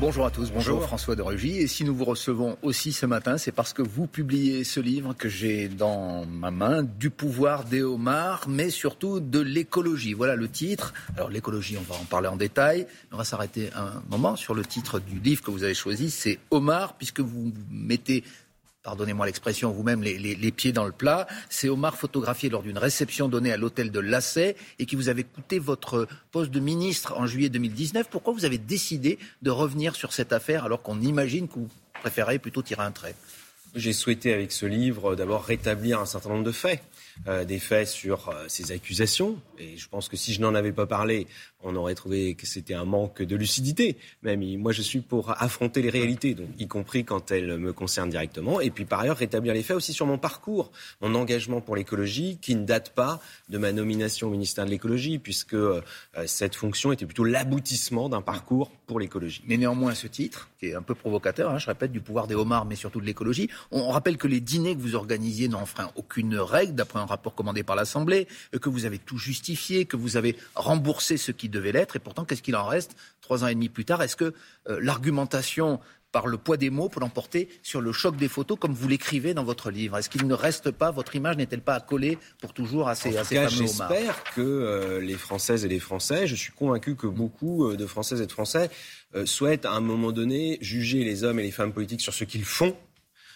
Bonjour à tous, bonjour, François de Rugy. Et si nous vous recevons aussi ce matin, c'est parce que vous publiez ce livre que j'ai dans ma main, Du pouvoir des homards, mais surtout de l'écologie. Voilà le titre. Alors l'écologie, on va en parler en détail. On va s'arrêter un moment sur le titre du livre que vous avez choisi. C'est Omar, puisque vous mettez pardonnez-moi l'expression, vous-même les, pieds dans le plat. C'est Omar photographié lors d'une réception donnée à l'hôtel de Lassay et qui vous avait coûté votre poste de ministre en juillet 2019. Pourquoi vous avez décidé de revenir sur cette affaire alors qu'on imagine que vous préférez plutôt tirer un trait? J'ai souhaité avec ce livre d'abord rétablir un certain nombre de faits. Euh, des faits sur euh, ces accusations. Et je pense que si je n'en avais pas parlé, on aurait trouvé que c'était un manque de lucidité. Même moi, je suis pour affronter les réalités, donc y compris quand elles me concernent directement. Et puis par ailleurs, rétablir les faits aussi sur mon parcours, mon engagement pour l'écologie, qui ne date pas de ma nomination au ministère de l'écologie, puisque euh, cette fonction était plutôt l'aboutissement d'un parcours pour l'écologie. Mais néanmoins, ce titre, qui est un peu provocateur, hein, je répète, du pouvoir des homards, mais surtout de l'écologie, on rappelle que les dîners que vous organisiez n'enfreignent aucune règle, d'après un rapport commandé par l'Assemblée, que vous avez tout justifié, que vous avez remboursé ce qui devait l'être. Et pourtant, qu'est-ce qu'il en reste trois ans et demi plus tard? Est-ce que euh, l'argumentation par le poids des mots peut l'emporter sur le choc des photos, comme vous l'écrivez dans votre livre? Est-ce qu'il ne reste pas, votre image n'est-elle pas accolée pour toujours à ces, en cas, J'espère que euh, les Françaises et les Français, je suis convaincu que beaucoup euh, de Françaises et de Français souhaitent à un moment donné juger les hommes et les femmes politiques sur ce qu'ils font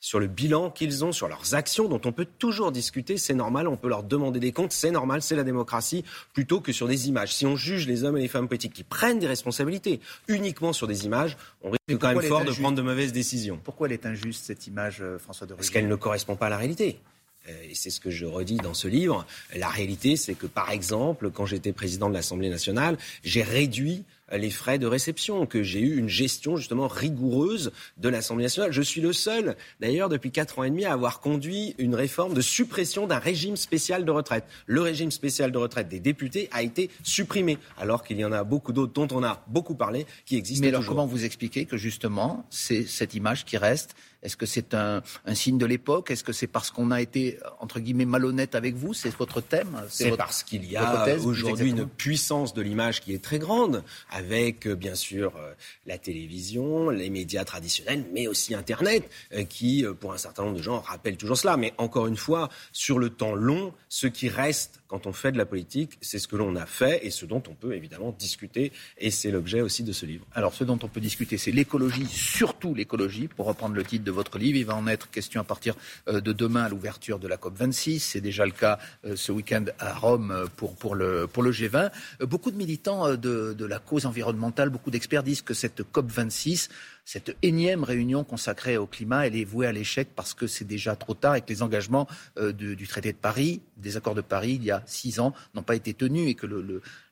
sur le bilan qu'ils ont, sur leurs actions, dont on peut toujours discuter, c'est normal, on peut leur demander des comptes, c'est normal, c'est la démocratie, plutôt que sur des images. Si on juge les hommes et les femmes politiques qui prennent des responsabilités uniquement sur des images, on risque quand même fort de prendre de mauvaises décisions. Pourquoi elle est injuste, cette image, euh, François de Parce qu'elle ne correspond pas à la réalité euh, et c'est ce que je redis dans ce livre, la réalité, c'est que, par exemple, quand j'étais président de l'Assemblée nationale, j'ai réduit les frais de réception, que j'ai eu une gestion justement rigoureuse de l'Assemblée nationale. Je suis le seul, d'ailleurs, depuis quatre ans et demi, à avoir conduit une réforme de suppression d'un régime spécial de retraite. Le régime spécial de retraite des députés a été supprimé, alors qu'il y en a beaucoup d'autres dont on a beaucoup parlé qui existent Mais alors, toujours. comment vous expliquez que justement, c'est cette image qui reste est-ce que c'est un, signe de l'époque? Est-ce que c'est parce qu'on a été, entre guillemets, malhonnête avec vous? C'est votre thème? C'est parce qu'il y a aujourd'hui une puissance de l'image qui est très grande, avec euh, bien sûr euh, la télévision, les médias traditionnels, mais aussi Internet, euh, qui, pour un certain nombre de gens, rappellent toujours cela. Mais encore une fois, sur le temps long, ce qui reste quand on fait de la politique, c'est ce que l'on a fait et ce dont on peut évidemment discuter. Et c'est l'objet aussi de ce livre. Alors, ce dont on peut discuter, c'est l'écologie, surtout l'écologie, pour reprendre le titre de votre livre. Il va en être question à partir euh, de demain à l'ouverture de la COP26. C'est déjà le cas euh, ce week-end à Rome euh, pour, pour, le, pour le G20. Beaucoup de militants de, de la cause environnementale, beaucoup d'experts disent que cette COP26 cette énième réunion consacrée au climat, elle est vouée à l'échec parce que c'est déjà trop tard et que les engagements euh, du, traité de Paris, des accords de Paris, il y a six ans, n'ont pas été tenus et que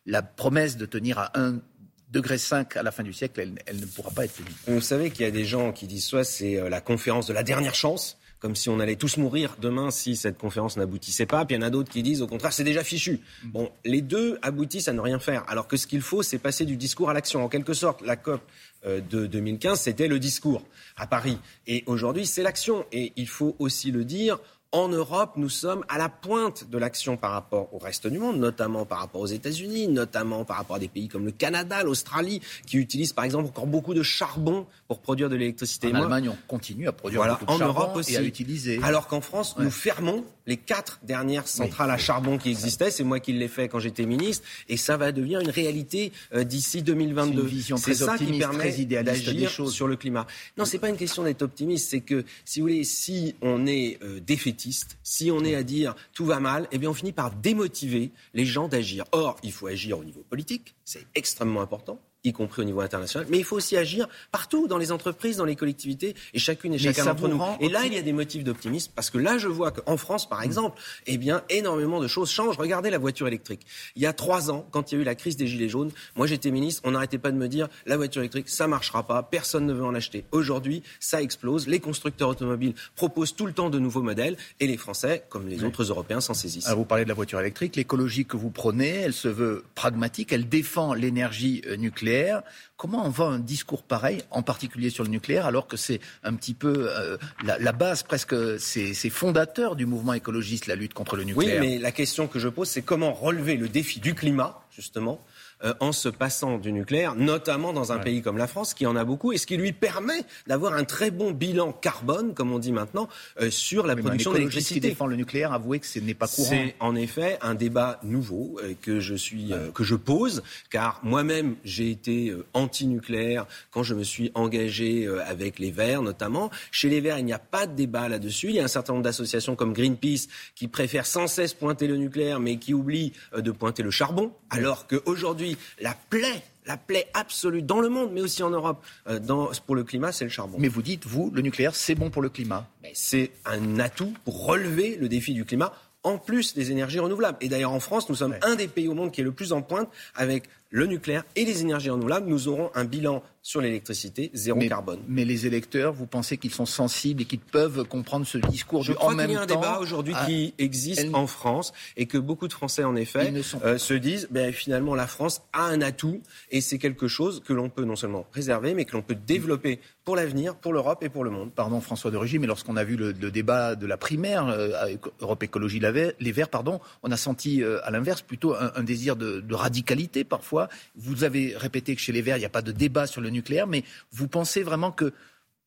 la promesse de tenir à 1 degré 5 à la fin du siècle, elle, ne pourra pas être tenue. Vous savez qu'il y a des gens qui disent soit c'est euh, la conférence de la dernière chance, comme si on allait tous mourir demain si cette conférence n'aboutissait pas. Puis il y en a d'autres qui disent au contraire c'est déjà fichu. Bon, les deux aboutissent à ne rien faire. Alors que ce qu'il faut, c'est passer du discours à l'action. En quelque sorte, la COP euh, de 2015, c'était le discours à Paris. Et aujourd'hui, c'est l'action. Et il faut aussi le dire, en Europe, nous sommes à la pointe de l'action par rapport au reste du monde, notamment par rapport aux États-Unis, notamment par rapport à des pays comme le Canada, l'Australie, qui utilisent par exemple encore beaucoup de charbon pour produire de l'électricité. En Allemagne, on continue à produire beaucoup de en charbon Europe aussi. et à utiliser. Alors qu'en France, nous fermons les quatre dernières centrales à charbon qui existaient. C'est moi qui l'ai fait quand j'étais ministre, et ça va devenir une réalité euh, d'ici 2022. C'est ça qui permet d'agir sur le climat. Non, c'est pas une question d'être optimiste, c'est que si vous voulez, si on est euh, si on est à dire tout va mal, eh bien on finit par démotiver les gens d'agir. Or, il faut agir au niveau politique, c'est extrêmement important y compris au niveau international. Mais il faut aussi agir partout, dans les entreprises, dans les collectivités, et chacune et chacun d'entre nous. Et là, il y a des motifs d'optimisme, parce que là, je vois qu'en France, par exemple, eh bien, énormément de choses changent. Regardez la voiture électrique. Il y a trois ans, quand il y a eu la crise des Gilets jaunes, moi j'étais ministre, on n'arrêtait pas de me dire, la voiture électrique, ça marchera pas, personne ne veut en acheter. Aujourd'hui, ça explose. Les constructeurs automobiles proposent tout le temps de nouveaux modèles, et les Français, comme les autres Européens, s'en saisissent. vous parlez de la voiture électrique. L'écologie que vous prenez, elle se veut pragmatique, elle défend l'énergie euh, nucléaire. Comment on vend un discours pareil, en particulier sur le nucléaire, alors que c'est un petit peu euh, la, base, presque, c'est fondateur du mouvement écologiste, la lutte contre le nucléaire. Oui, mais la question que je pose, c'est comment relever le défi du climat, justement, euh, en se passant du nucléaire, notamment dans un pays comme la France qui en a beaucoup et ce qui lui permet d'avoir un très bon bilan carbone, comme on dit maintenant, euh, sur la production d'électricité. qui défend le nucléaire, avouez que ce n'est pas courant. C'est en effet un débat nouveau euh, que je suis que je pose, car moi-même j'ai été anti-nucléaire quand je me suis engagé avec les Verts notamment. Chez les Verts, il n'y a pas de débat là-dessus. Il y a un certain nombre d'associations comme Greenpeace qui préfèrent sans cesse pointer le nucléaire, mais qui oublient de pointer le charbon, alors qu'aujourd'hui, la plaie la plaie absolue dans le monde, mais aussi en Europe, euh, pour le climat, c'est le charbon. Mais vous dites, vous, le nucléaire, c'est bon pour le climat. C'est un atout pour relever le défi du climat, en plus des énergies renouvelables. Et d'ailleurs, en France, nous sommes un des pays au monde qui est le plus en pointe avec le nucléaire et les énergies renouvelables. Nous aurons un bilan sur l'électricité, zéro carbone. Mais les électeurs, vous pensez qu'ils sont sensibles et qu'ils peuvent comprendre ce discours Je crois qu'il y a un débat aujourd'hui qui existe en France et que beaucoup de Français, en effet, euh, se disent ben, finalement la France a un atout et c'est quelque chose que l'on peut non seulement préserver, mais que l'on peut développer pour l'avenir, pour l'Europe et pour le monde. Pardon François de Rugy, mais lorsqu'on a vu le, débat de la primaire euh, Europe Écologie Les Verts, pardon, on a senti euh, à l'inverse plutôt un, désir de, de radicalité parfois. Vous avez répété que chez les Verts, il n'y a pas de débat sur le nucléaire, mais vous pensez vraiment que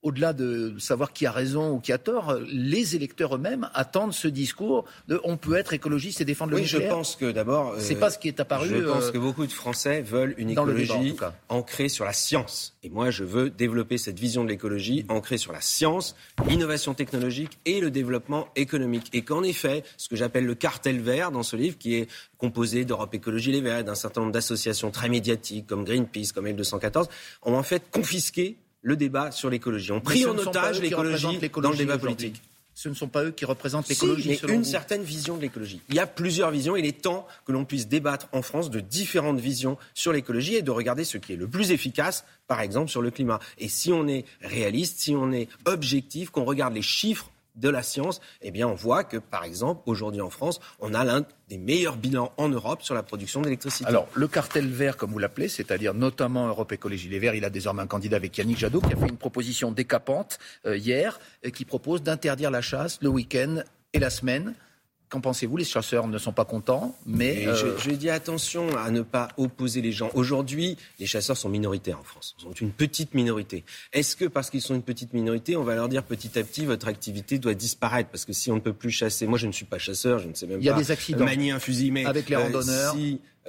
au-delà de savoir qui a raison ou qui a tort, les électeurs eux-mêmes attendent ce discours de on peut être écologiste et défendre le nucléaire. Oui, je pense que d'abord. c'est pas ce qui est apparu. Je pense euh, que beaucoup de Français veulent une écologie ancrée sur la science. Et moi, je veux développer cette vision de l'écologie ancrée sur la science, l'innovation technologique et le développement économique. Et qu'en effet, ce que j'appelle le cartel vert dans ce livre, qui est composé d'Europe Écologie Les Verts, d'un certain nombre d'associations très médiatiques comme Greenpeace, comme L214, ont en fait confisqué le débat sur l'écologie. On pris en otage l'écologie dans le débat politique. Ce ne sont pas eux qui représentent l'écologie. Si, mais une certaine vision de l'écologie. Il y a plusieurs visions. Il est temps que l'on puisse débattre en France de différentes visions sur l'écologie et de regarder ce qui est le plus efficace, par exemple, sur le climat. Et si on est réaliste, si on est objectif, qu'on regarde les chiffres de la science, eh bien, on voit que, par exemple, aujourd'hui en France, on a l'un des meilleurs bilans en Europe sur la production d'électricité. Alors, le cartel vert, comme vous l'appelez, c'est-à-dire notamment Europe Écologie Les Verts, il a désormais un candidat avec Yannick Jadot qui a fait une proposition décapante euh, hier, et qui propose d'interdire la chasse le week-end et la semaine. Qu'en pensez-vous? Les chasseurs ne sont pas contents, mais... Euh, je, dis attention à ne pas opposer les gens. Aujourd'hui, les chasseurs sont minoritaires en France. Ils sont une petite minorité. Est-ce que parce qu'ils sont une petite minorité, on va leur dire petit à petit, votre activité doit disparaître? Parce que si on ne peut plus chasser... Moi, je ne suis pas chasseur, je ne sais même pas... Il y a des accidents. Manier un fusil, mais... Avec les euh, randonneurs.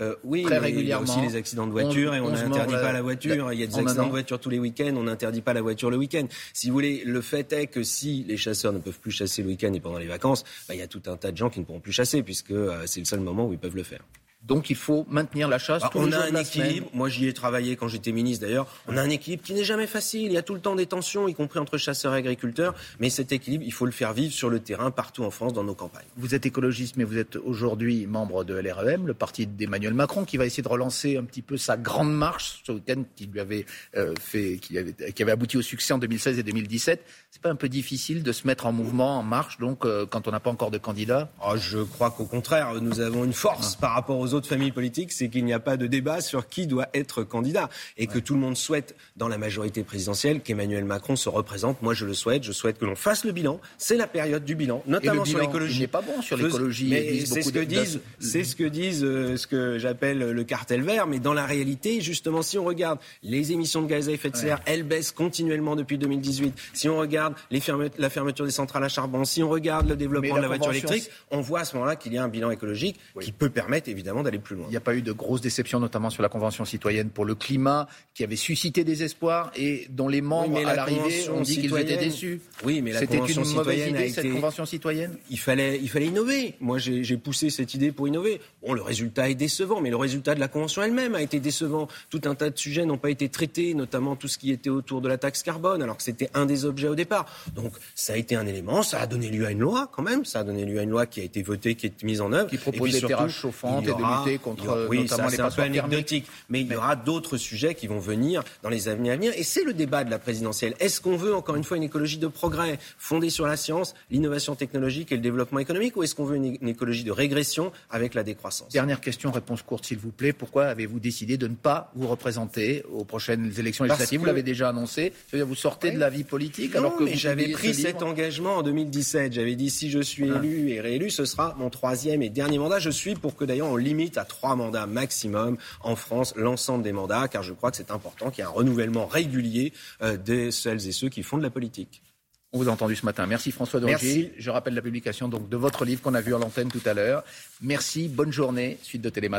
Euh, oui, très régulièrement. Il y a aussi les accidents de voiture et on n'interdit pas la voiture. Il y a des accidents de voiture tous les week-ends, on n'interdit pas la voiture le week-end. Si vous voulez, le fait est que si les chasseurs ne peuvent plus chasser le week-end et pendant les vacances, bah, il y a tout un tas de gens qui ne pourront plus chasser puisque euh, c'est le seul moment où ils peuvent le faire. Donc il faut maintenir la chasse. Bah, on a un équilibre. Moi, j'y ai travaillé quand j'étais ministre d'ailleurs. On a un équilibre qui n'est jamais facile. Il y a tout le temps des tensions, y compris entre chasseurs et agriculteurs. Mais cet équilibre, il faut le faire vivre sur le terrain, partout en France, dans nos campagnes. Vous êtes écologiste, mais vous êtes aujourd'hui membre de LREM, le parti d'Emmanuel Macron, qui va essayer de relancer un petit peu sa grande marche ce week-end qui lui avait euh, fait, qui avait, qui avait, abouti au succès en 2016 et 2017. C'est pas un peu difficile de se mettre en mouvement, en marche, donc euh, quand on n'a pas encore de candidat oh, Je crois qu'au contraire, nous avons une force ah. par rapport aux autres familles politiques c'est qu'il n'y a pas de débat sur qui doit être candidat et que tout le monde souhaite, dans la majorité présidentielle, qu'Emmanuel Macron se représente. Moi, je le souhaite. Je souhaite que l'on fasse le bilan. C'est la période du bilan, notamment sur l'écologie. N'est pas bon sur l'écologie. C'est ce, que disent, c'est ce que disent, euh, ce que j'appelle le cartel vert. Mais dans la réalité, justement, si on regarde les émissions de gaz à effet de serre, elles baissent continuellement depuis 2018. Si on regarde les la fermeture des centrales à charbon, si on regarde le développement de la voiture électrique, on voit à ce moment-là qu'il y a un bilan écologique qui peut permettre évidemment d'aller plus loin. Il n'y a pas eu de grosses déceptions, notamment sur la Convention citoyenne pour le climat, qui avait suscité des espoirs et dont les membres, à l'arrivée, ont dit qu'ils étaient déçus. Oui, mais la Convention une citoyenne idée, cette Convention citoyenne il fallait, il fallait innover. Moi, j'ai poussé cette idée pour innover. Bon, le résultat est décevant, mais le résultat de la Convention elle-même a été décevant. Tout un tas de sujets n'ont pas été traités, notamment tout ce qui était autour de la taxe carbone, alors que c'était un des objets au départ. Donc, ça a été un élément, ça a donné lieu à une loi quand même, ça a donné lieu à une loi qui a été votée, qui est mise en œuvre. Qui propose des terrasses chauffantes et de lutter contre c'est un peu anecdotique. Mais il y aura d'autres sujets qui vont venir dans les années à venir. Et c'est le débat de la présidentielle. Est-ce qu'on veut, encore une fois, une écologie de progrès fondée sur la science, l'innovation technologique et le développement économique Ou est-ce qu'on veut une, écologie de régression avec la décroissance? Dernière question, réponse courte, s'il vous plaît. Pourquoi avez-vous décidé de ne pas vous représenter aux prochaines élections législatives? Vous l'avez déjà annoncé. C'est-à-dire vous sortez de la vie politique alors que j'avais pris cet engagement en 2017. J'avais dit si je suis ah. élu et réélu, ce sera mon troisième et dernier mandat. Je suis pour que d'ailleurs on limite limite à trois mandats maximum en France, l'ensemble des mandats, car je crois que c'est important qu'il y ait un renouvellement régulier euh, de celles et ceux qui font de la politique. On vous a entendu ce matin. Merci François Merci. Je rappelle la publication donc de votre livre qu'on a vu à l'antenne tout à l'heure. Merci, bonne journée, suite de Télématin.